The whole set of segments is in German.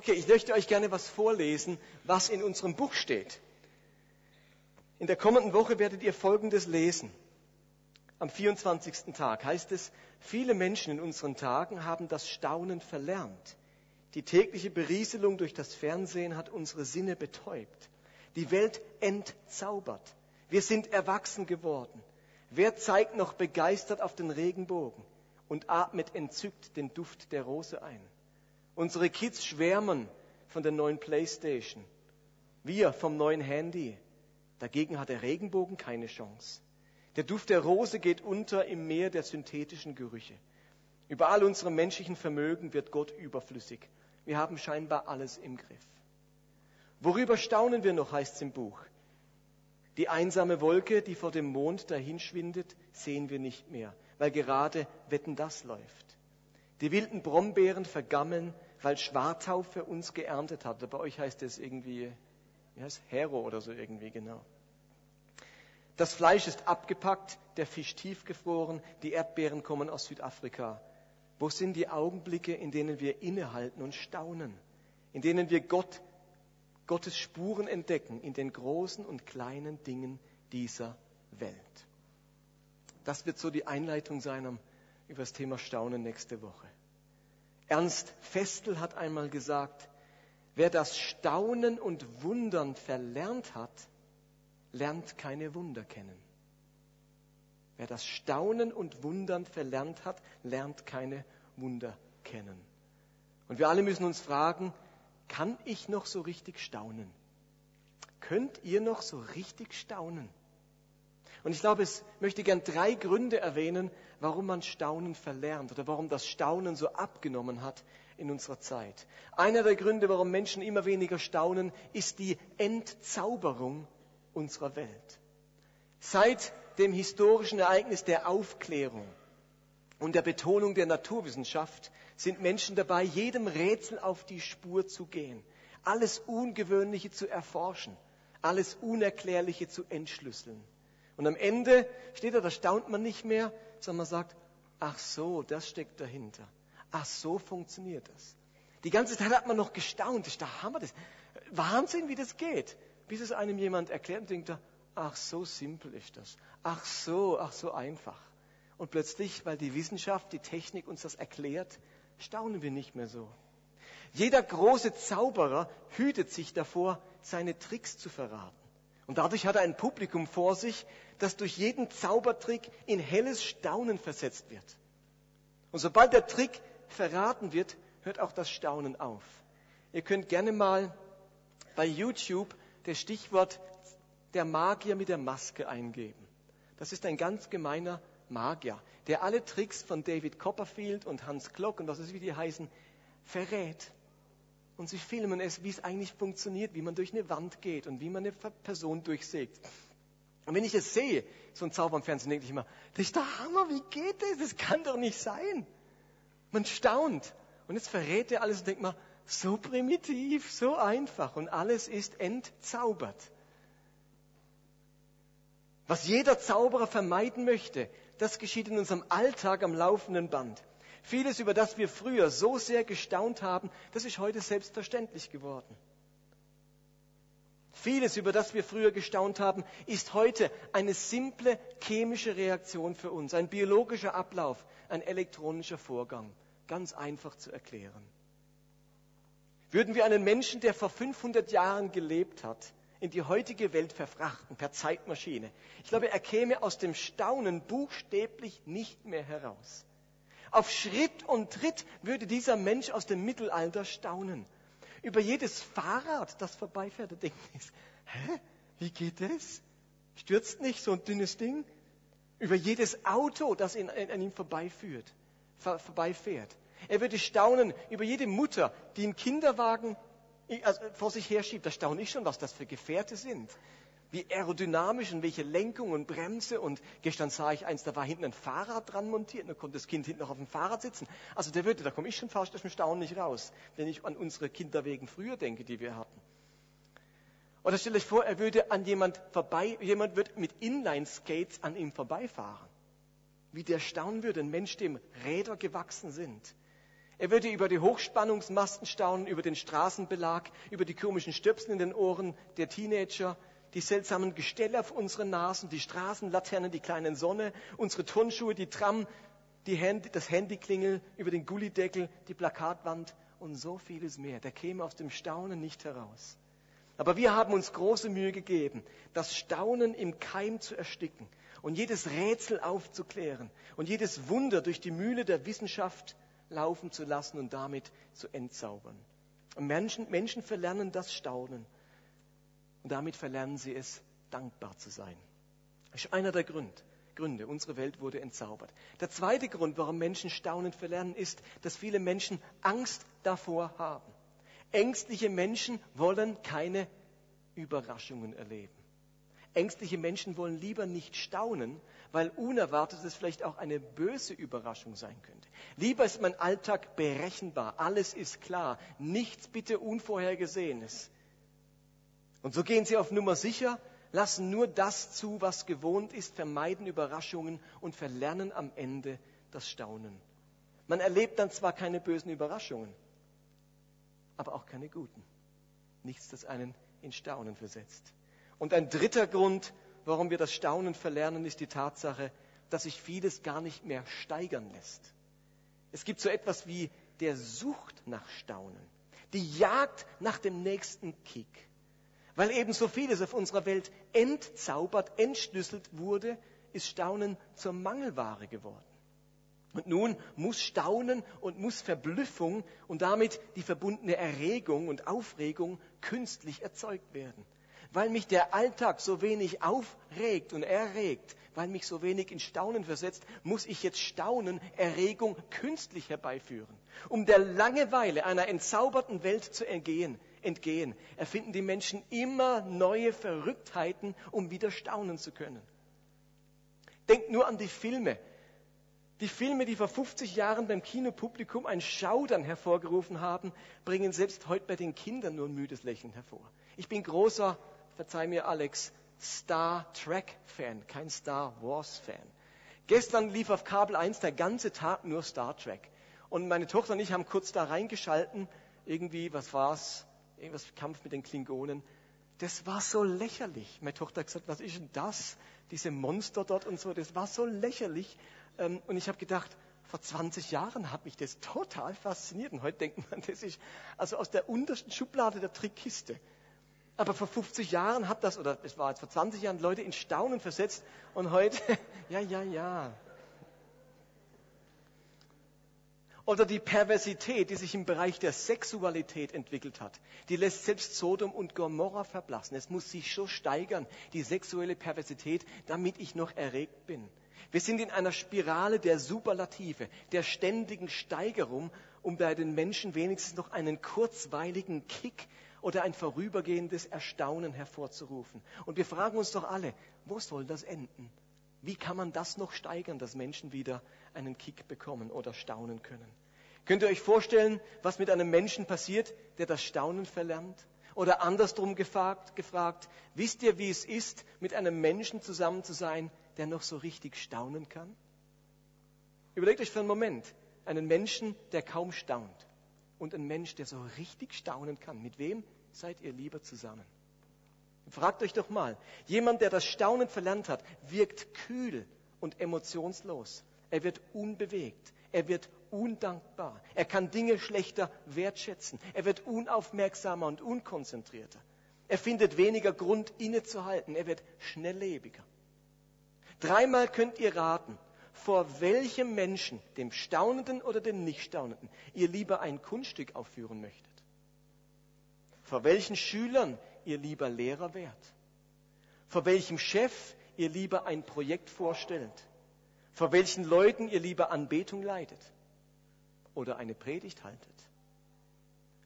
Okay, ich möchte euch gerne was vorlesen, was in unserem Buch steht. In der kommenden Woche werdet ihr Folgendes lesen. Am 24. Tag heißt es, viele Menschen in unseren Tagen haben das Staunen verlernt. Die tägliche Berieselung durch das Fernsehen hat unsere Sinne betäubt. Die Welt entzaubert. Wir sind erwachsen geworden. Wer zeigt noch begeistert auf den Regenbogen und atmet entzückt den Duft der Rose ein? Unsere Kids schwärmen von der neuen Playstation. Wir vom neuen Handy. Dagegen hat der Regenbogen keine Chance. Der Duft der Rose geht unter im Meer der synthetischen Gerüche. Über all unserem menschlichen Vermögen wird Gott überflüssig. Wir haben scheinbar alles im Griff. Worüber staunen wir noch, heißt es im Buch. Die einsame Wolke, die vor dem Mond dahinschwindet, sehen wir nicht mehr, weil gerade Wetten das läuft. Die wilden Brombeeren vergammeln, weil Schwartau für uns geerntet hat. Bei euch heißt es irgendwie wie heißt Hero oder so irgendwie genau. Das Fleisch ist abgepackt, der Fisch tiefgefroren, die Erdbeeren kommen aus Südafrika. Wo sind die Augenblicke, in denen wir innehalten und staunen, in denen wir Gott, Gottes Spuren entdecken in den großen und kleinen Dingen dieser Welt? Das wird so die Einleitung sein über das Thema Staunen nächste Woche. Ernst Festel hat einmal gesagt, Wer das Staunen und Wundern verlernt hat, lernt keine Wunder kennen. Wer das Staunen und Wundern verlernt hat, lernt keine Wunder kennen. Und wir alle müssen uns fragen, kann ich noch so richtig staunen? Könnt ihr noch so richtig staunen? Und ich glaube, es möchte gern drei Gründe erwähnen, warum man Staunen verlernt oder warum das Staunen so abgenommen hat in unserer Zeit. Einer der Gründe, warum Menschen immer weniger staunen, ist die Entzauberung unserer Welt. Seit dem historischen Ereignis der Aufklärung und der Betonung der Naturwissenschaft sind Menschen dabei, jedem Rätsel auf die Spur zu gehen, alles Ungewöhnliche zu erforschen, alles Unerklärliche zu entschlüsseln. Und am Ende steht da, da staunt man nicht mehr, sondern man sagt, ach so, das steckt dahinter. Ach, so funktioniert das. Die ganze Zeit hat man noch gestaunt. Dachte, haben wir das? Wahnsinn, wie das geht. Bis es einem jemand erklärt und denkt, ach, so simpel ist das. Ach so, ach, so einfach. Und plötzlich, weil die Wissenschaft, die Technik uns das erklärt, staunen wir nicht mehr so. Jeder große Zauberer hütet sich davor, seine Tricks zu verraten. Und dadurch hat er ein Publikum vor sich, das durch jeden Zaubertrick in helles Staunen versetzt wird. Und sobald der Trick verraten wird, hört auch das Staunen auf. Ihr könnt gerne mal bei YouTube das Stichwort der Magier mit der Maske eingeben. Das ist ein ganz gemeiner Magier, der alle Tricks von David Copperfield und Hans Klock und was ich, wie die heißen, verrät. Und sie filmen es, wie es eigentlich funktioniert, wie man durch eine Wand geht und wie man eine Person durchsägt. Und wenn ich es sehe, so ein Zauber im Fernsehen, denke ich immer, das ist der Hammer, wie geht das? Das kann doch nicht sein. Man staunt. Und jetzt verrät er alles und denkt man, so primitiv, so einfach und alles ist entzaubert. Was jeder Zauberer vermeiden möchte, das geschieht in unserem Alltag am laufenden Band. Vieles, über das wir früher so sehr gestaunt haben, das ist heute selbstverständlich geworden. Vieles, über das wir früher gestaunt haben, ist heute eine simple chemische Reaktion für uns, ein biologischer Ablauf, ein elektronischer Vorgang. Ganz einfach zu erklären. Würden wir einen Menschen, der vor 500 Jahren gelebt hat, in die heutige Welt verfrachten per Zeitmaschine, ich glaube, er käme aus dem Staunen buchstäblich nicht mehr heraus. Auf Schritt und Tritt würde dieser Mensch aus dem Mittelalter staunen über jedes Fahrrad, das vorbeifährt. Da denkt hä, wie geht das? Stürzt nicht so ein dünnes Ding? Über jedes Auto, das in, in, an ihm vorbeiführt, vor, vorbeifährt. Er würde staunen über jede Mutter, die einen Kinderwagen also vor sich herschiebt. Da staune ich schon, was das für Gefährte sind wie aerodynamisch und welche Lenkung und Bremse. Und gestern sah ich eins, da war hinten ein Fahrrad dran montiert, da konnte das Kind hinten noch auf dem Fahrrad sitzen. Also der würde, da komme ich schon fast aus dem Staunen nicht raus, wenn ich an unsere Kinderwegen früher denke, die wir hatten. Oder stell euch vor, er würde an jemand vorbei, jemand wird mit Inline-Skates an ihm vorbeifahren. Wie der staunen würde, ein Mensch, dem Räder gewachsen sind. Er würde über die Hochspannungsmasten staunen, über den Straßenbelag, über die komischen Stöpsel in den Ohren der Teenager, die seltsamen Gestelle auf unseren Nasen, die Straßenlaternen, die kleinen Sonne, unsere Turnschuhe, die Tram, die Handy, das Handyklingel über den Gullideckel, die Plakatwand und so vieles mehr. Der käme aus dem Staunen nicht heraus. Aber wir haben uns große Mühe gegeben, das Staunen im Keim zu ersticken und jedes Rätsel aufzuklären und jedes Wunder durch die Mühle der Wissenschaft laufen zu lassen und damit zu entzaubern. Und Menschen, Menschen verlernen das Staunen. Und damit verlernen sie es, dankbar zu sein. Das ist einer der Gründe. Gründe. Unsere Welt wurde entzaubert. Der zweite Grund, warum Menschen staunend verlernen, ist, dass viele Menschen Angst davor haben. Ängstliche Menschen wollen keine Überraschungen erleben. Ängstliche Menschen wollen lieber nicht staunen, weil Unerwartetes vielleicht auch eine böse Überraschung sein könnte. Lieber ist mein Alltag berechenbar, alles ist klar, nichts bitte Unvorhergesehenes. Und so gehen sie auf Nummer sicher, lassen nur das zu, was gewohnt ist, vermeiden Überraschungen und verlernen am Ende das Staunen. Man erlebt dann zwar keine bösen Überraschungen, aber auch keine guten. Nichts, das einen in Staunen versetzt. Und ein dritter Grund, warum wir das Staunen verlernen, ist die Tatsache, dass sich vieles gar nicht mehr steigern lässt. Es gibt so etwas wie der Sucht nach Staunen, die Jagd nach dem nächsten Kick. Weil eben so vieles auf unserer Welt entzaubert, entschlüsselt wurde, ist Staunen zur Mangelware geworden. Und nun muss Staunen und muss Verblüffung und damit die verbundene Erregung und Aufregung künstlich erzeugt werden weil mich der Alltag so wenig aufregt und erregt, weil mich so wenig in Staunen versetzt, muss ich jetzt Staunen, Erregung künstlich herbeiführen. Um der Langeweile einer entzauberten Welt zu entgehen, entgehen, erfinden die Menschen immer neue Verrücktheiten, um wieder staunen zu können. Denkt nur an die Filme. Die Filme, die vor 50 Jahren beim Kinopublikum ein Schaudern hervorgerufen haben, bringen selbst heute bei den Kindern nur ein müdes Lächeln hervor. Ich bin großer verzeih mir Alex, Star Trek-Fan, kein Star Wars-Fan. Gestern lief auf Kabel 1 der ganze Tag nur Star Trek. Und meine Tochter und ich haben kurz da reingeschalten. Irgendwie, was war's? Irgendwas Kampf mit den Klingonen. Das war so lächerlich. Meine Tochter hat gesagt, was ist denn das? Diese Monster dort und so. Das war so lächerlich. Ähm, und ich habe gedacht, vor 20 Jahren hat mich das total fasziniert. Und heute denkt man, das ist also aus der untersten Schublade der Trickkiste. Aber vor 50 Jahren hat das, oder es war jetzt vor 20 Jahren, Leute in Staunen versetzt und heute, ja, ja, ja. Oder die Perversität, die sich im Bereich der Sexualität entwickelt hat, die lässt selbst Sodom und Gomorra verblassen. Es muss sich so steigern, die sexuelle Perversität, damit ich noch erregt bin. Wir sind in einer Spirale der Superlative, der ständigen Steigerung, um bei den Menschen wenigstens noch einen kurzweiligen Kick oder ein vorübergehendes Erstaunen hervorzurufen. Und wir fragen uns doch alle, wo soll das enden? Wie kann man das noch steigern, dass Menschen wieder einen Kick bekommen oder staunen können? Könnt ihr euch vorstellen, was mit einem Menschen passiert, der das Staunen verlernt? Oder andersrum gefragt, gefragt, wisst ihr, wie es ist, mit einem Menschen zusammen zu sein, der noch so richtig staunen kann? Überlegt euch für einen Moment einen Menschen, der kaum staunt und ein Mensch, der so richtig staunen kann. Mit wem seid ihr lieber zusammen? Fragt euch doch mal, jemand, der das Staunen verlernt hat, wirkt kühl und emotionslos. Er wird unbewegt. Er wird undankbar. Er kann Dinge schlechter wertschätzen. Er wird unaufmerksamer und unkonzentrierter. Er findet weniger Grund innezuhalten. Er wird schnelllebiger. Dreimal könnt ihr raten, vor welchem Menschen, dem Staunenden oder dem Nicht-Staunenden, ihr lieber ein Kunststück aufführen möchtet. Vor welchen Schülern ihr lieber Lehrer wärt. Vor welchem Chef ihr lieber ein Projekt vorstellt. Vor welchen Leuten ihr lieber Anbetung leitet oder eine Predigt haltet.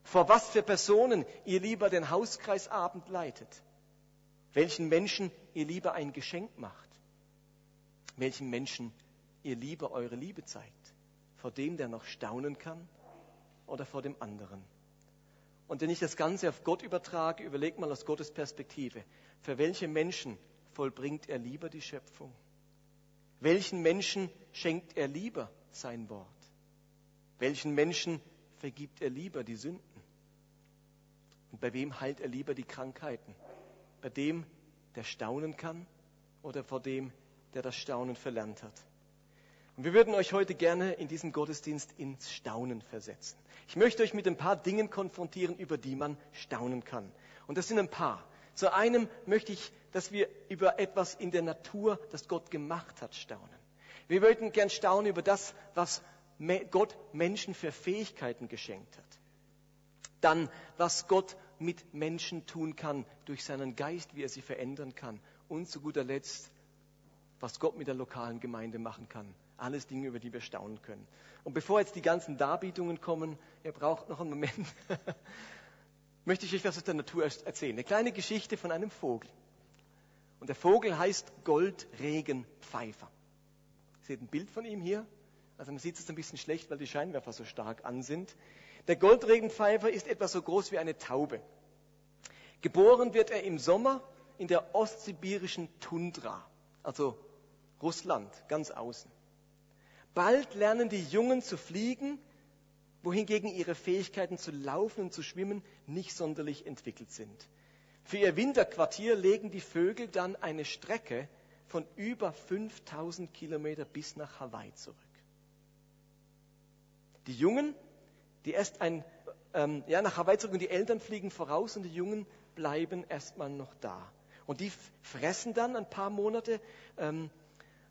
Vor was für Personen ihr lieber den Hauskreisabend leitet. Welchen Menschen ihr lieber ein Geschenk macht. Welchen Menschen ihr lieber eure Liebe zeigt? Vor dem, der noch staunen kann oder vor dem anderen? Und wenn ich das Ganze auf Gott übertrage, überlegt mal aus Gottes Perspektive, für welche Menschen vollbringt er lieber die Schöpfung? Welchen Menschen schenkt er lieber sein Wort? Welchen Menschen vergibt er lieber die Sünden? Und bei wem heilt er lieber die Krankheiten? Bei dem, der staunen kann oder vor dem, der das Staunen verlernt hat? Und wir würden euch heute gerne in diesem Gottesdienst ins Staunen versetzen. Ich möchte euch mit ein paar Dingen konfrontieren, über die man staunen kann. Und das sind ein paar. Zu einem möchte ich, dass wir über etwas in der Natur, das Gott gemacht hat, staunen. Wir würden gern staunen über das, was Gott Menschen für Fähigkeiten geschenkt hat. Dann, was Gott mit Menschen tun kann durch seinen Geist, wie er sie verändern kann. Und zu guter Letzt, was Gott mit der lokalen Gemeinde machen kann. Alles Dinge, über die wir staunen können. Und bevor jetzt die ganzen Darbietungen kommen, ihr braucht noch einen Moment, möchte ich euch was aus der Natur erzählen. Eine kleine Geschichte von einem Vogel. Und der Vogel heißt Goldregenpfeifer. Ihr seht ein Bild von ihm hier. Also man sieht es ein bisschen schlecht, weil die Scheinwerfer so stark an sind. Der Goldregenpfeifer ist etwa so groß wie eine Taube. Geboren wird er im Sommer in der ostsibirischen Tundra, also Russland, ganz außen. Bald lernen die Jungen zu fliegen, wohingegen ihre Fähigkeiten zu laufen und zu schwimmen nicht sonderlich entwickelt sind. Für ihr Winterquartier legen die Vögel dann eine Strecke von über 5000 Kilometer bis nach Hawaii zurück. Die Jungen, die erst ein, ähm, ja, nach Hawaii zurück und die Eltern fliegen voraus und die Jungen bleiben erstmal noch da. Und die fressen dann ein paar Monate. Ähm,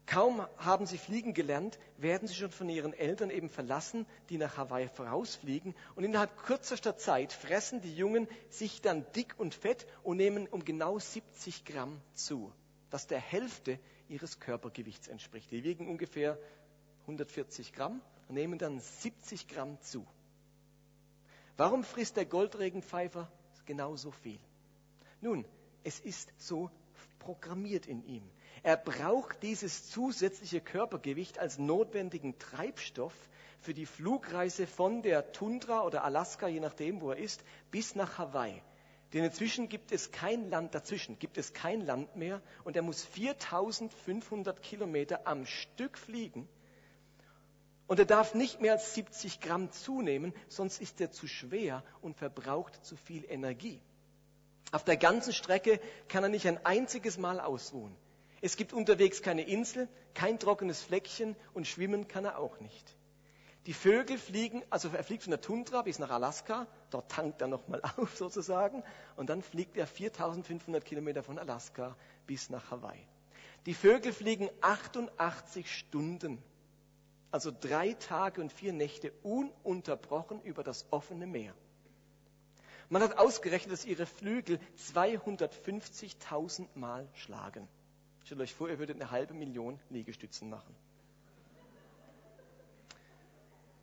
kaum haben sie fliegen gelernt, werden sie schon von ihren Eltern eben verlassen, die nach Hawaii vorausfliegen. Und innerhalb kürzester Zeit fressen die Jungen sich dann dick und fett und nehmen um genau 70 Gramm zu, was der Hälfte ihres Körpergewichts entspricht. Die wiegen ungefähr 140 Gramm und nehmen dann 70 Gramm zu. Warum frisst der Goldregenpfeifer genauso viel? Nun, es ist so programmiert in ihm. Er braucht dieses zusätzliche Körpergewicht als notwendigen Treibstoff für die Flugreise von der Tundra oder Alaska, je nachdem, wo er ist, bis nach Hawaii. Denn inzwischen gibt es kein Land dazwischen, gibt es kein Land mehr und er muss 4500 Kilometer am Stück fliegen, und er darf nicht mehr als 70 Gramm zunehmen, sonst ist er zu schwer und verbraucht zu viel Energie. Auf der ganzen Strecke kann er nicht ein einziges Mal ausruhen. Es gibt unterwegs keine Insel, kein trockenes Fleckchen und schwimmen kann er auch nicht. Die Vögel fliegen, also er fliegt von der Tundra bis nach Alaska, dort tankt er nochmal auf sozusagen, und dann fliegt er 4500 Kilometer von Alaska bis nach Hawaii. Die Vögel fliegen 88 Stunden also drei Tage und vier Nächte ununterbrochen über das offene Meer. Man hat ausgerechnet, dass ihre Flügel 250.000 Mal schlagen. Stellt euch vor, ihr würdet eine halbe Million Liegestützen machen.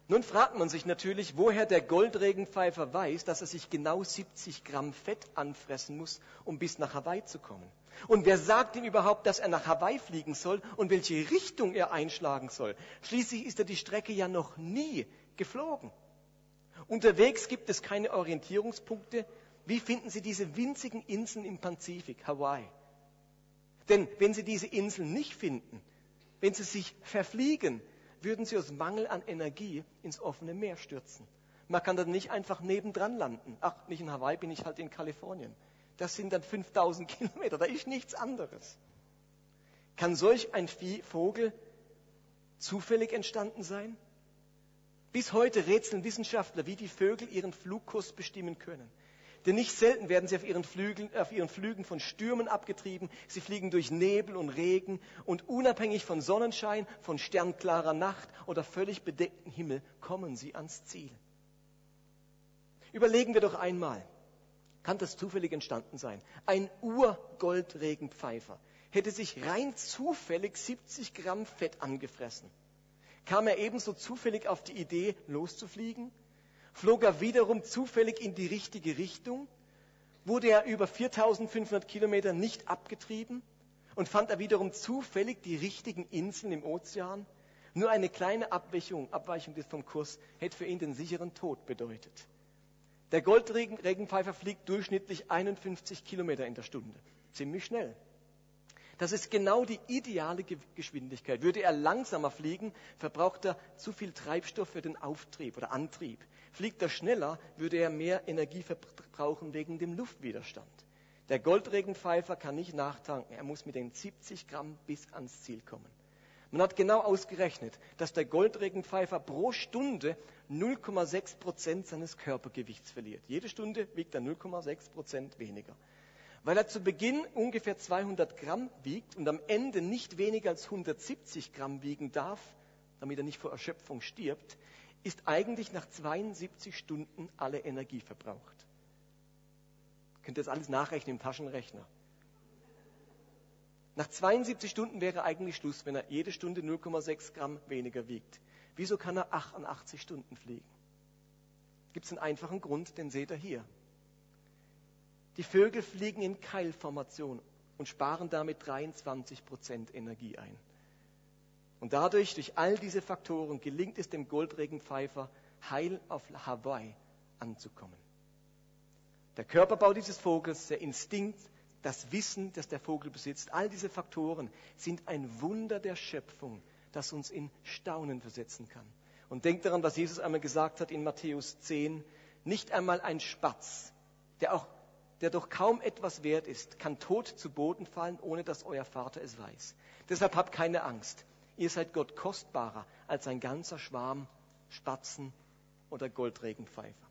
Nun fragt man sich natürlich, woher der Goldregenpfeifer weiß, dass er sich genau 70 Gramm Fett anfressen muss, um bis nach Hawaii zu kommen. Und wer sagt ihm überhaupt, dass er nach Hawaii fliegen soll und welche Richtung er einschlagen soll? Schließlich ist er die Strecke ja noch nie geflogen. Unterwegs gibt es keine Orientierungspunkte. Wie finden Sie diese winzigen Inseln im Pazifik, Hawaii? Denn wenn Sie diese Inseln nicht finden, wenn Sie sich verfliegen, würden sie aus Mangel an Energie ins offene Meer stürzen. Man kann dann nicht einfach nebendran landen. Ach, nicht in Hawaii, bin ich halt in Kalifornien. Das sind dann 5000 Kilometer, da ist nichts anderes. Kann solch ein Vogel zufällig entstanden sein? Bis heute rätseln Wissenschaftler, wie die Vögel ihren Flugkurs bestimmen können. Denn nicht selten werden sie auf ihren, Flügeln, auf ihren Flügen von Stürmen abgetrieben. Sie fliegen durch Nebel und Regen und unabhängig von Sonnenschein, von sternklarer Nacht oder völlig bedecktem Himmel kommen sie ans Ziel. Überlegen wir doch einmal, kann das zufällig entstanden sein? Ein Urgoldregenpfeifer hätte sich rein zufällig 70 Gramm Fett angefressen. Kam er ebenso zufällig auf die Idee, loszufliegen? Flog er wiederum zufällig in die richtige Richtung, wurde er über 4500 Kilometer nicht abgetrieben und fand er wiederum zufällig die richtigen Inseln im Ozean. Nur eine kleine Abweichung, Abweichung vom Kurs hätte für ihn den sicheren Tod bedeutet. Der Goldregenpfeifer fliegt durchschnittlich 51 Kilometer in der Stunde. Ziemlich schnell. Das ist genau die ideale Geschwindigkeit. Würde er langsamer fliegen, verbraucht er zu viel Treibstoff für den Auftrieb oder Antrieb. Fliegt er schneller, würde er mehr Energie verbrauchen wegen dem Luftwiderstand. Der Goldregenpfeifer kann nicht nachtanken, er muss mit den 70 Gramm bis ans Ziel kommen. Man hat genau ausgerechnet, dass der Goldregenpfeifer pro Stunde 0,6 Prozent seines Körpergewichts verliert. Jede Stunde wiegt er 0,6 Prozent weniger. Weil er zu Beginn ungefähr 200 Gramm wiegt und am Ende nicht weniger als 170 Gramm wiegen darf, damit er nicht vor Erschöpfung stirbt, ist eigentlich nach 72 Stunden alle Energie verbraucht. Könnt ihr das alles nachrechnen im Taschenrechner? Nach 72 Stunden wäre eigentlich Schluss, wenn er jede Stunde 0,6 Gramm weniger wiegt. Wieso kann er 88 Stunden fliegen? Gibt es einen einfachen Grund, den seht ihr hier. Die Vögel fliegen in Keilformation und sparen damit 23 Prozent Energie ein. Und dadurch, durch all diese Faktoren, gelingt es dem Goldregenpfeifer, heil auf Hawaii anzukommen. Der Körperbau dieses Vogels, der Instinkt, das Wissen, das der Vogel besitzt, all diese Faktoren sind ein Wunder der Schöpfung, das uns in Staunen versetzen kann. Und denkt daran, was Jesus einmal gesagt hat in Matthäus 10, nicht einmal ein Spatz, der auch der doch kaum etwas wert ist, kann tot zu Boden fallen, ohne dass euer Vater es weiß. Deshalb habt keine Angst. Ihr seid Gott kostbarer als ein ganzer Schwarm Spatzen oder Goldregenpfeifer.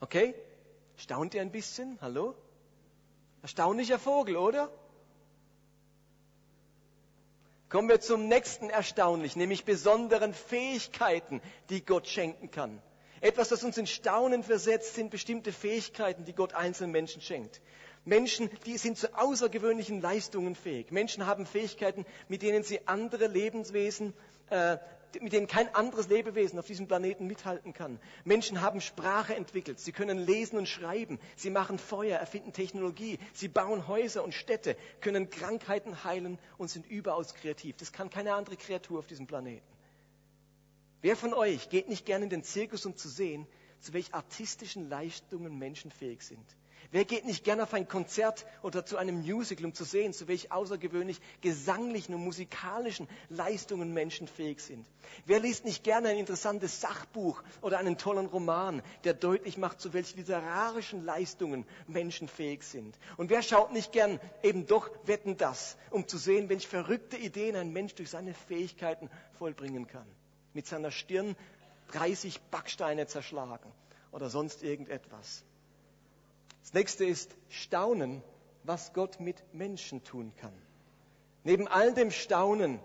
Okay? Staunt ihr ein bisschen? Hallo? Erstaunlicher Vogel, oder? Kommen wir zum nächsten erstaunlich, nämlich besonderen Fähigkeiten, die Gott schenken kann. Etwas, das uns in Staunen versetzt, sind bestimmte Fähigkeiten, die Gott einzelnen Menschen schenkt. Menschen, die sind zu außergewöhnlichen Leistungen fähig. Menschen haben Fähigkeiten, mit denen sie andere Lebenswesen äh, mit denen kein anderes Lebewesen auf diesem Planeten mithalten kann. Menschen haben Sprache entwickelt, sie können lesen und schreiben, sie machen Feuer, erfinden Technologie, sie bauen Häuser und Städte, können Krankheiten heilen und sind überaus kreativ. Das kann keine andere Kreatur auf diesem Planeten. Wer von euch geht nicht gerne in den Zirkus, um zu sehen, zu welch artistischen Leistungen Menschen fähig sind? Wer geht nicht gerne auf ein Konzert oder zu einem Musical, um zu sehen, zu welch außergewöhnlich gesanglichen und musikalischen Leistungen Menschen fähig sind? Wer liest nicht gerne ein interessantes Sachbuch oder einen tollen Roman, der deutlich macht, zu welch literarischen Leistungen Menschen fähig sind? Und wer schaut nicht gern eben doch Wetten das, um zu sehen, welche verrückte Ideen ein Mensch durch seine Fähigkeiten vollbringen kann? Mit seiner Stirn 30 Backsteine zerschlagen oder sonst irgendetwas. Das nächste ist Staunen, was Gott mit Menschen tun kann. Neben all dem Staunen,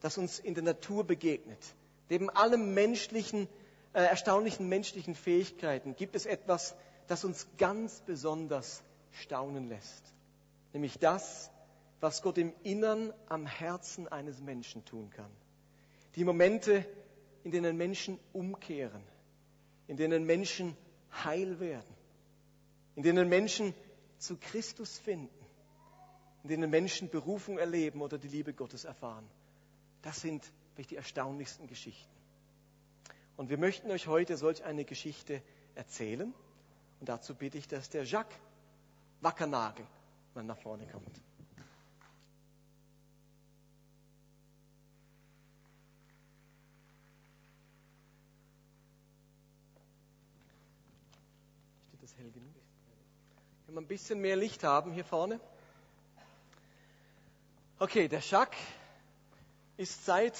das uns in der Natur begegnet, neben allem menschlichen, äh, erstaunlichen menschlichen Fähigkeiten, gibt es etwas, das uns ganz besonders staunen lässt. Nämlich das, was Gott im Innern am Herzen eines Menschen tun kann. Die Momente, in denen Menschen umkehren, in denen Menschen heil werden, in denen Menschen zu Christus finden, in denen Menschen Berufung erleben oder die Liebe Gottes erfahren. Das sind die erstaunlichsten Geschichten. Und wir möchten euch heute solch eine Geschichte erzählen. Und dazu bitte ich, dass der Jacques Wackernagel mal nach vorne kommt. Steht das hell genug? Können wir ein bisschen mehr Licht haben hier vorne? Okay, der Jacques ist seit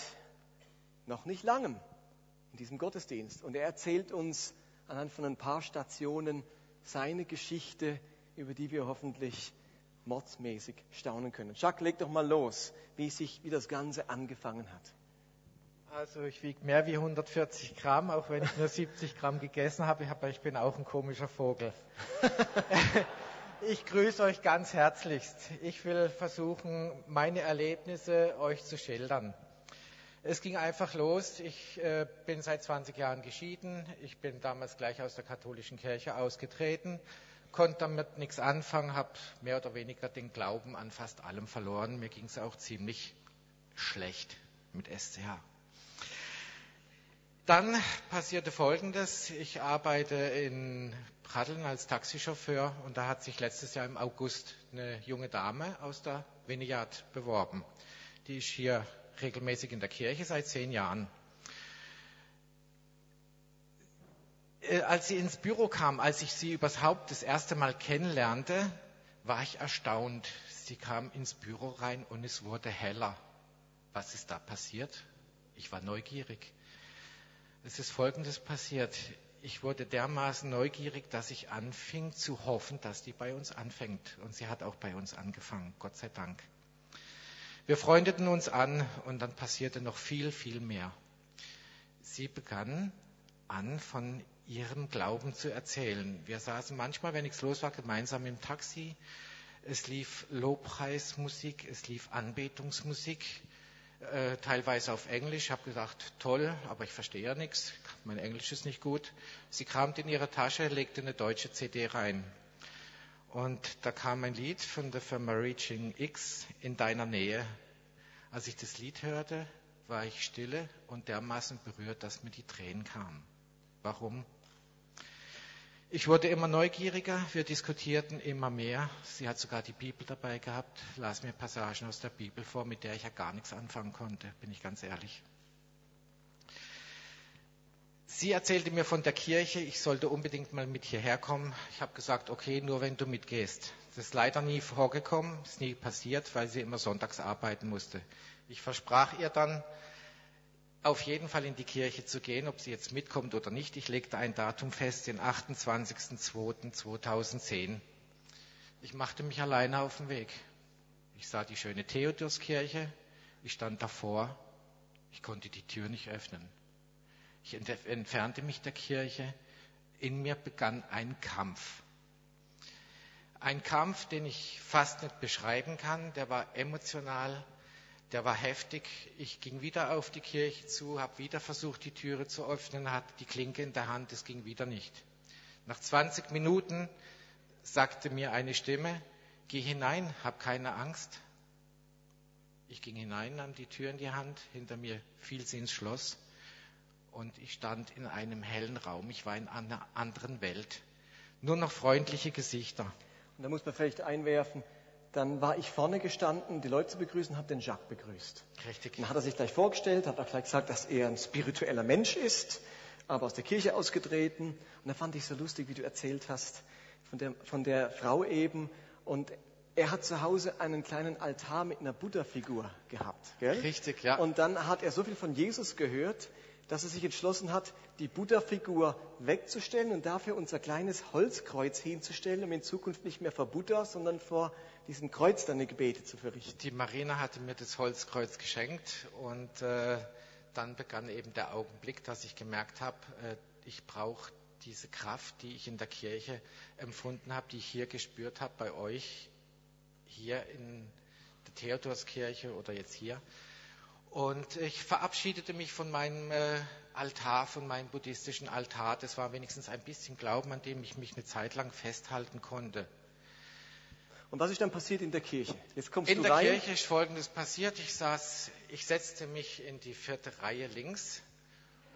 noch nicht langem in diesem Gottesdienst und er erzählt uns anhand von ein paar Stationen seine Geschichte, über die wir hoffentlich mordsmäßig staunen können. Jacques, leg doch mal los, wie sich, wie das Ganze angefangen hat. Also ich wiege mehr wie 140 Gramm, auch wenn ich nur 70 Gramm gegessen habe, aber ich bin auch ein komischer Vogel. ich grüße euch ganz herzlichst. Ich will versuchen, meine Erlebnisse euch zu schildern. Es ging einfach los. Ich äh, bin seit 20 Jahren geschieden. Ich bin damals gleich aus der katholischen Kirche ausgetreten, konnte damit nichts anfangen, habe mehr oder weniger den Glauben an fast allem verloren. Mir ging es auch ziemlich schlecht mit SCH. Dann passierte Folgendes. Ich arbeite in Pratteln als Taxichauffeur und da hat sich letztes Jahr im August eine junge Dame aus der Vineyard beworben. Die ist hier regelmäßig in der Kirche seit zehn Jahren. Äh, als sie ins Büro kam, als ich sie überhaupt das erste Mal kennenlernte, war ich erstaunt. Sie kam ins Büro rein und es wurde heller. Was ist da passiert? Ich war neugierig. Es ist Folgendes passiert. Ich wurde dermaßen neugierig, dass ich anfing zu hoffen, dass die bei uns anfängt. Und sie hat auch bei uns angefangen, Gott sei Dank. Wir freundeten uns an und dann passierte noch viel, viel mehr. Sie begann an, von ihrem Glauben zu erzählen. Wir saßen manchmal, wenn nichts los war, gemeinsam im Taxi. Es lief Lobpreismusik, es lief Anbetungsmusik, äh, teilweise auf Englisch. Ich habe gedacht, toll, aber ich verstehe ja nichts. Mein Englisch ist nicht gut. Sie kramte in ihre Tasche, legte eine deutsche CD rein. Und da kam ein Lied von der Firma Reaching X in deiner Nähe. Als ich das Lied hörte, war ich stille und dermaßen berührt, dass mir die Tränen kamen. Warum? Ich wurde immer neugieriger, wir diskutierten immer mehr. Sie hat sogar die Bibel dabei gehabt, las mir Passagen aus der Bibel vor, mit der ich ja gar nichts anfangen konnte, bin ich ganz ehrlich. Sie erzählte mir von der Kirche, ich sollte unbedingt mal mit hierher kommen. Ich habe gesagt, okay, nur wenn du mitgehst. Das ist leider nie vorgekommen, ist nie passiert, weil sie immer sonntags arbeiten musste. Ich versprach ihr dann, auf jeden Fall in die Kirche zu gehen, ob sie jetzt mitkommt oder nicht. Ich legte ein Datum fest, den 28.02.2010. Ich machte mich alleine auf den Weg. Ich sah die schöne Theodorskirche. Ich stand davor. Ich konnte die Tür nicht öffnen. Ich entfernte mich der Kirche. In mir begann ein Kampf. Ein Kampf, den ich fast nicht beschreiben kann. Der war emotional, der war heftig. Ich ging wieder auf die Kirche zu, habe wieder versucht, die Türe zu öffnen, hatte die Klinke in der Hand, es ging wieder nicht. Nach 20 Minuten sagte mir eine Stimme, geh hinein, hab keine Angst. Ich ging hinein, nahm die Tür in die Hand, hinter mir fiel sie ins Schloss und ich stand in einem hellen Raum. Ich war in einer anderen Welt. Nur noch freundliche Gesichter. Und da muss man vielleicht einwerfen, dann war ich vorne gestanden, die Leute zu begrüßen, habe den Jacques begrüßt. Richtig. Dann hat er sich gleich vorgestellt, hat auch gleich gesagt, dass er ein spiritueller Mensch ist, aber aus der Kirche ausgetreten. Und da fand ich so lustig, wie du erzählt hast, von der, von der Frau eben. Und er hat zu Hause einen kleinen Altar mit einer Buddha-Figur gehabt. Gell? Richtig, ja. Und dann hat er so viel von Jesus gehört, dass er sich entschlossen hat, die Buddha-Figur wegzustellen und dafür unser kleines Holzkreuz hinzustellen, um in Zukunft nicht mehr vor Buddha, sondern vor diesem Kreuz deine Gebete zu verrichten. Die Marina hatte mir das Holzkreuz geschenkt und äh, dann begann eben der Augenblick, dass ich gemerkt habe, äh, ich brauche diese Kraft, die ich in der Kirche empfunden habe, die ich hier gespürt habe bei euch, hier in der Theodorskirche oder jetzt hier. Und ich verabschiedete mich von meinem äh, Altar, von meinem buddhistischen Altar. Das war wenigstens ein bisschen Glauben, an dem ich mich eine Zeit lang festhalten konnte. Und was ist dann passiert in der Kirche? Jetzt kommst in du der rein. Kirche ist Folgendes passiert. Ich saß, ich setzte mich in die vierte Reihe links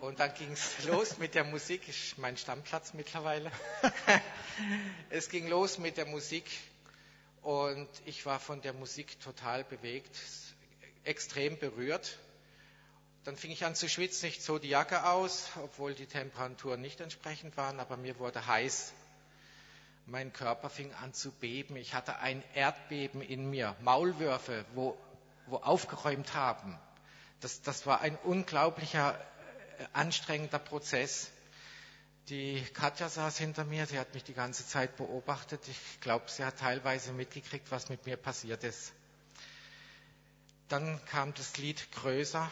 und dann ging es los mit der Musik. Ist mein Stammplatz mittlerweile. es ging los mit der Musik und ich war von der Musik total bewegt, extrem berührt. Dann fing ich an zu schwitzen. Ich zog die Jacke aus, obwohl die Temperaturen nicht entsprechend waren, aber mir wurde heiß. Mein Körper fing an zu beben. Ich hatte ein Erdbeben in mir, Maulwürfe, wo, wo aufgeräumt haben. Das, das war ein unglaublicher, äh, anstrengender Prozess. Die Katja saß hinter mir, sie hat mich die ganze Zeit beobachtet. Ich glaube, sie hat teilweise mitgekriegt, was mit mir passiert ist. Dann kam das Lied Größer.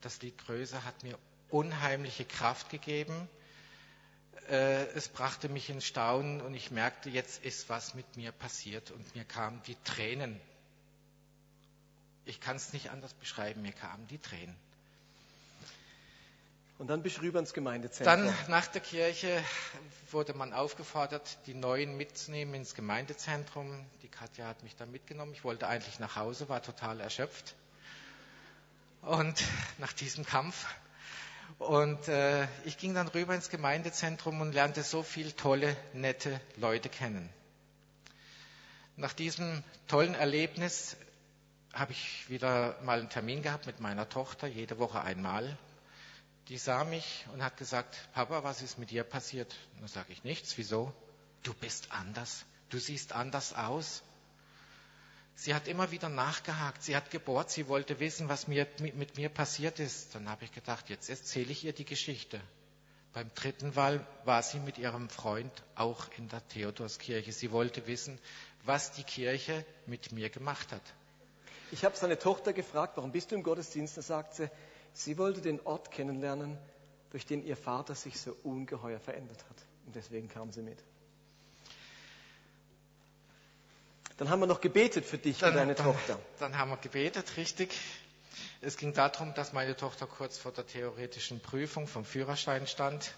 Das Lied Größer hat mir unheimliche Kraft gegeben äh, es brachte mich in Staunen und ich merkte, jetzt ist was mit mir passiert und mir kamen die Tränen. Ich kann es nicht anders beschreiben, mir kamen die Tränen. Und dann du rüber ins Gemeindezentrum. Dann nach der Kirche wurde man aufgefordert, die Neuen mitzunehmen ins Gemeindezentrum. Die Katja hat mich dann mitgenommen. Ich wollte eigentlich nach Hause, war total erschöpft. Und nach diesem Kampf und äh, ich ging dann rüber ins Gemeindezentrum und lernte so viele tolle, nette Leute kennen. Nach diesem tollen Erlebnis habe ich wieder mal einen Termin gehabt mit meiner Tochter, jede Woche einmal. Die sah mich und hat gesagt, Papa, was ist mit dir passiert? Und dann sage ich nichts, wieso? Du bist anders, du siehst anders aus. Sie hat immer wieder nachgehakt, sie hat gebohrt, sie wollte wissen, was mir, mit, mit mir passiert ist. Dann habe ich gedacht, jetzt erzähle ich ihr die Geschichte. Beim dritten Mal war sie mit ihrem Freund auch in der Theodorskirche. Sie wollte wissen, was die Kirche mit mir gemacht hat. Ich habe seine Tochter gefragt, warum bist du im Gottesdienst? Da sagt sie, sie wollte den Ort kennenlernen, durch den ihr Vater sich so ungeheuer verändert hat. Und deswegen kam sie mit. Dann haben wir noch gebetet für dich dann, und deine dann, Tochter. Dann haben wir gebetet, richtig. Es ging darum, dass meine Tochter kurz vor der theoretischen Prüfung vom Führerschein stand.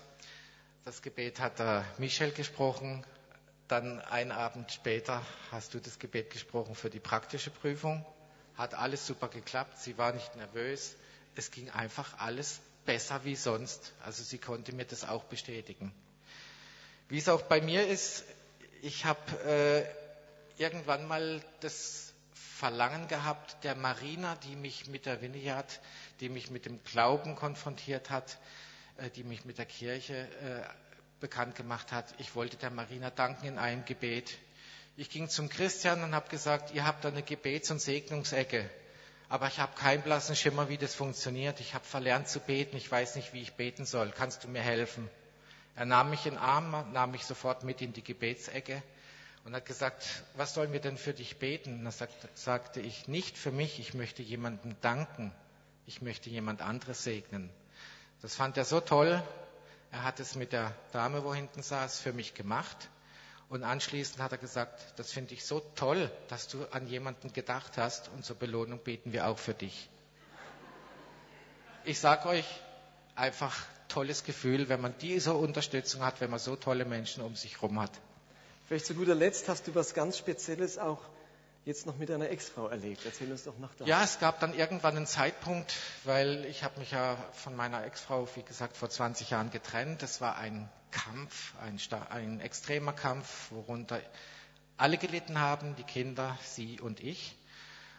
Das Gebet hat der Michel gesprochen. Dann einen Abend später hast du das Gebet gesprochen für die praktische Prüfung. Hat alles super geklappt. Sie war nicht nervös. Es ging einfach alles besser wie sonst. Also sie konnte mir das auch bestätigen. Wie es auch bei mir ist, ich habe äh, irgendwann mal das Verlangen gehabt, der Marina, die mich mit der Vineyard, die mich mit dem Glauben konfrontiert hat, äh, die mich mit der Kirche äh, bekannt gemacht hat. Ich wollte der Marina danken in einem Gebet. Ich ging zum Christian und habe gesagt, ihr habt da eine Gebets- und Segnungsecke. Aber ich habe keinen blassen Schimmer, wie das funktioniert. Ich habe verlernt zu beten. Ich weiß nicht, wie ich beten soll. Kannst du mir helfen? Er nahm mich in den Arm, nahm mich sofort mit in die Gebetsecke und hat gesagt, was sollen wir denn für dich beten? Und da sagte, sagte ich, nicht für mich, ich möchte jemandem danken, ich möchte jemand anderes segnen. Das fand er so toll. Er hat es mit der Dame, wo hinten saß, für mich gemacht. Und anschließend hat er gesagt, das finde ich so toll, dass du an jemanden gedacht hast und zur Belohnung beten wir auch für dich. Ich sage euch, einfach tolles Gefühl, wenn man diese Unterstützung hat, wenn man so tolle Menschen um sich herum hat. Vielleicht zu guter Letzt hast du was ganz Spezielles auch jetzt noch mit deiner Ex-Frau erlebt. Erzähl uns doch noch da. Ja, es gab dann irgendwann einen Zeitpunkt, weil ich habe mich ja von meiner Ex-Frau, wie gesagt, vor 20 Jahren getrennt. Das war ein Kampf, ein, ein extremer Kampf, worunter alle gelitten haben, die Kinder, sie und ich.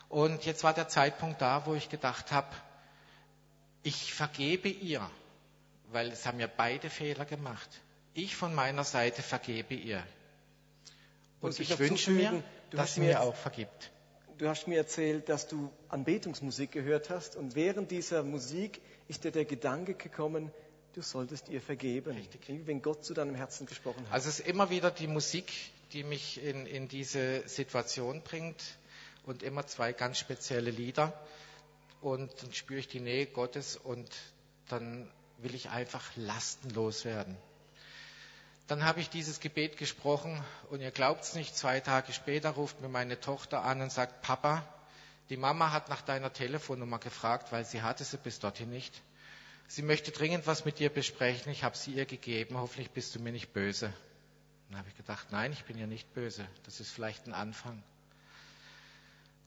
Und jetzt war der Zeitpunkt da, wo ich gedacht habe, ich vergebe ihr, weil es haben ja beide Fehler gemacht. Ich von meiner Seite vergebe ihr. Und ich wünsche mir, dass sie mir auch vergibt. Du hast mir erzählt, dass du Anbetungsmusik gehört hast und während dieser Musik ist dir der Gedanke gekommen, du solltest ihr vergeben, Richtig. wenn Gott zu deinem Herzen gesprochen hat. Also es ist immer wieder die Musik, die mich in, in diese Situation bringt und immer zwei ganz spezielle Lieder und dann spüre ich die Nähe Gottes und dann will ich einfach lastenlos werden. Dann habe ich dieses Gebet gesprochen und ihr glaubt es nicht, zwei Tage später ruft mir meine Tochter an und sagt, Papa, die Mama hat nach deiner Telefonnummer gefragt, weil sie hatte sie bis dorthin nicht. Sie möchte dringend was mit dir besprechen. Ich habe sie ihr gegeben. Hoffentlich bist du mir nicht böse. Dann habe ich gedacht, nein, ich bin ihr nicht böse. Das ist vielleicht ein Anfang.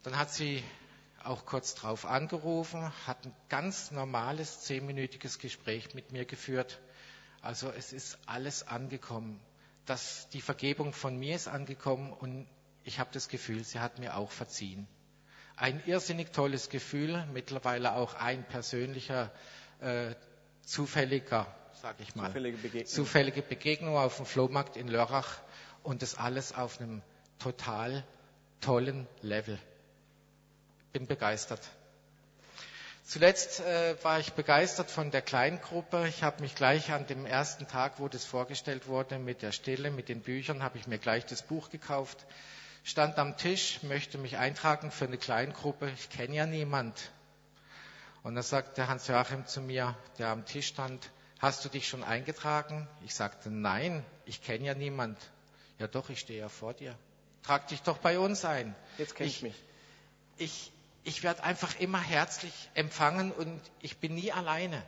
Dann hat sie auch kurz drauf angerufen, hat ein ganz normales zehnminütiges Gespräch mit mir geführt also es ist alles angekommen. Das, die Vergebung von mir ist angekommen und ich habe das Gefühl, sie hat mir auch verziehen. Ein irrsinnig tolles Gefühl, mittlerweile auch ein persönlicher, äh, zufälliger, sage ich mal, zufällige Begegnung. zufällige Begegnung auf dem Flohmarkt in Lörrach und das alles auf einem total tollen Level. Bin begeistert. Zuletzt äh, war ich begeistert von der Kleingruppe. Ich habe mich gleich an dem ersten Tag, wo das vorgestellt wurde, mit der Stille, mit den Büchern, habe ich mir gleich das Buch gekauft, stand am Tisch, möchte mich eintragen für eine Kleingruppe. Ich kenne ja niemand. Und da sagte Hans-Joachim zu mir, der am Tisch stand, hast du dich schon eingetragen? Ich sagte, nein, ich kenne ja niemand. Ja doch, ich stehe ja vor dir. Trag dich doch bei uns ein. Jetzt kenne ich mich. Ich, ich werde einfach immer herzlich empfangen und ich bin nie alleine.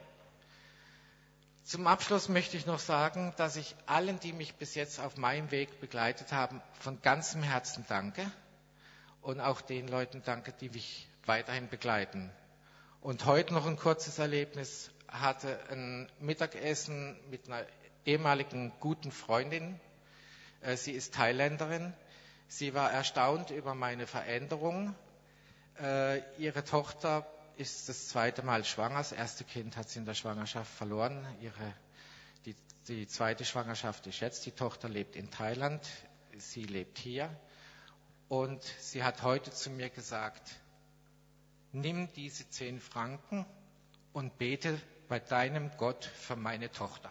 Zum Abschluss möchte ich noch sagen, dass ich allen, die mich bis jetzt auf meinem Weg begleitet haben, von ganzem Herzen danke und auch den Leuten danke, die mich weiterhin begleiten. Und heute noch ein kurzes Erlebnis hatte ein Mittagessen mit einer ehemaligen guten Freundin. Äh, sie ist Thailänderin. Sie war erstaunt über meine Veränderung. Äh, ihre Tochter ist das zweite Mal schwanger. Das erste Kind hat sie in der Schwangerschaft verloren. Ihre, die, die zweite Schwangerschaft ist jetzt. Die Tochter lebt in Thailand. Sie lebt hier. Und sie hat heute zu mir gesagt, nimm diese zehn Franken und bete bei deinem Gott für meine Tochter.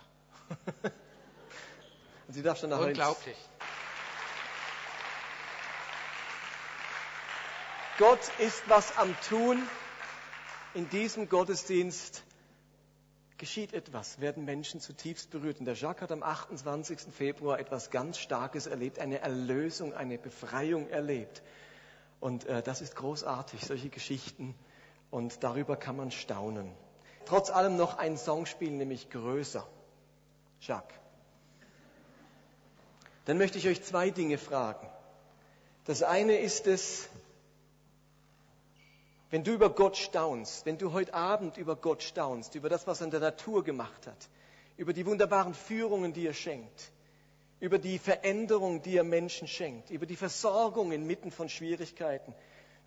Sie darf schon nach Unglaublich. Gott ist was am Tun. In diesem Gottesdienst geschieht etwas, werden Menschen zutiefst berührt. Und der Jacques hat am 28. Februar etwas ganz Starkes erlebt, eine Erlösung, eine Befreiung erlebt. Und äh, das ist großartig, solche Geschichten. Und darüber kann man staunen. Trotz allem noch ein Song spielen, nämlich größer. Jacques. Dann möchte ich euch zwei Dinge fragen. Das eine ist es, wenn du über Gott staunst, wenn du heute Abend über Gott staunst, über das, was er in der Natur gemacht hat, über die wunderbaren Führungen, die er schenkt, über die Veränderung, die er Menschen schenkt, über die Versorgung inmitten von Schwierigkeiten,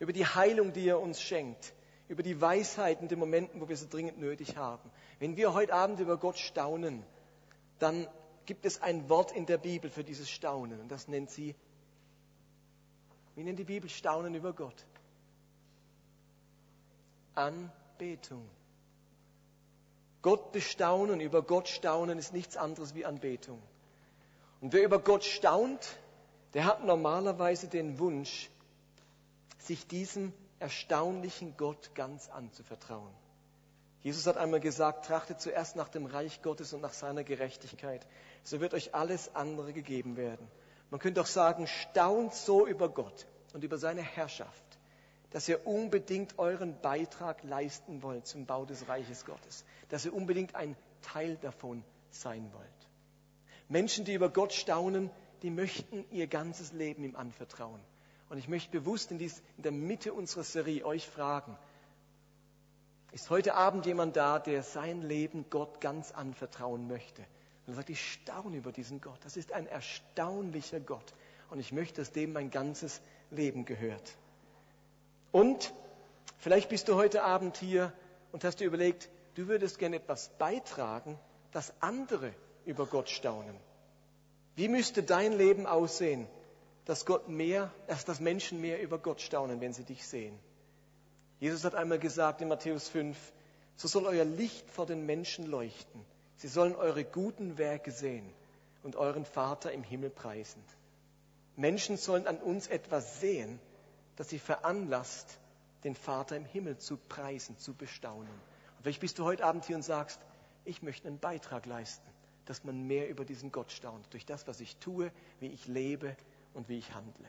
über die Heilung, die er uns schenkt, über die Weisheit in den Momenten, wo wir sie dringend nötig haben. Wenn wir heute Abend über Gott staunen, dann gibt es ein Wort in der Bibel für dieses Staunen und das nennt sie, wie nennt die Bibel Staunen über Gott? Anbetung. Gott bestaunen, über Gott staunen ist nichts anderes wie Anbetung. Und wer über Gott staunt, der hat normalerweise den Wunsch, sich diesem erstaunlichen Gott ganz anzuvertrauen. Jesus hat einmal gesagt, trachtet zuerst nach dem Reich Gottes und nach seiner Gerechtigkeit, so wird euch alles andere gegeben werden. Man könnte auch sagen, staunt so über Gott und über seine Herrschaft, dass ihr unbedingt euren Beitrag leisten wollt zum Bau des Reiches Gottes, dass ihr unbedingt ein Teil davon sein wollt. Menschen, die über Gott staunen, die möchten ihr ganzes Leben ihm anvertrauen. Und ich möchte bewusst in, dies, in der Mitte unserer Serie euch fragen, ist heute Abend jemand da, der sein Leben Gott ganz anvertrauen möchte? Und er sagt, ich staune über diesen Gott. Das ist ein erstaunlicher Gott. Und ich möchte, dass dem mein ganzes Leben gehört. Und vielleicht bist du heute Abend hier und hast dir überlegt, du würdest gerne etwas beitragen, dass andere über Gott staunen. Wie müsste dein Leben aussehen, dass Gott mehr, dass Menschen mehr über Gott staunen, wenn sie dich sehen? Jesus hat einmal gesagt in Matthäus 5, so soll euer Licht vor den Menschen leuchten. Sie sollen eure guten Werke sehen und euren Vater im Himmel preisen. Menschen sollen an uns etwas sehen, das sie veranlasst, den Vater im Himmel zu preisen, zu bestaunen. Und vielleicht bist du heute Abend hier und sagst, ich möchte einen Beitrag leisten, dass man mehr über diesen Gott staunt, durch das, was ich tue, wie ich lebe und wie ich handle.